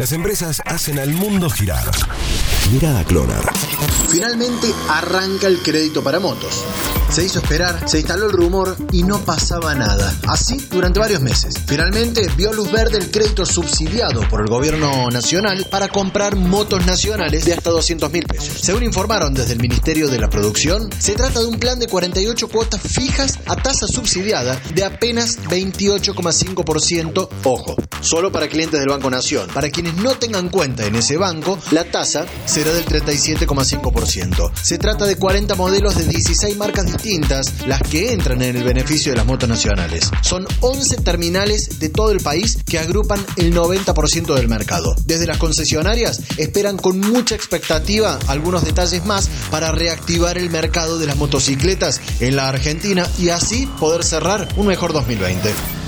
Las empresas hacen al mundo girar. Mirada Clonar. Finalmente arranca el crédito para motos. Se hizo esperar, se instaló el rumor y no pasaba nada. Así durante varios meses. Finalmente vio luz verde el crédito subsidiado por el gobierno nacional para comprar motos nacionales de hasta 200 mil pesos. Según informaron desde el Ministerio de la Producción, se trata de un plan de 48 cuotas fijas a tasa subsidiada de apenas 28,5%. Ojo, solo para clientes del Banco Nación. Para quienes no tengan cuenta en ese banco, la tasa será del 37,5%. Se trata de 40 modelos de 16 marcas distintas, las que entran en el beneficio de las motos nacionales. Son 11 terminales de todo el país que agrupan el 90% del mercado. Desde las concesionarias esperan con mucha expectativa algunos detalles más para reactivar el mercado de las motocicletas en la Argentina y así poder cerrar un mejor 2020.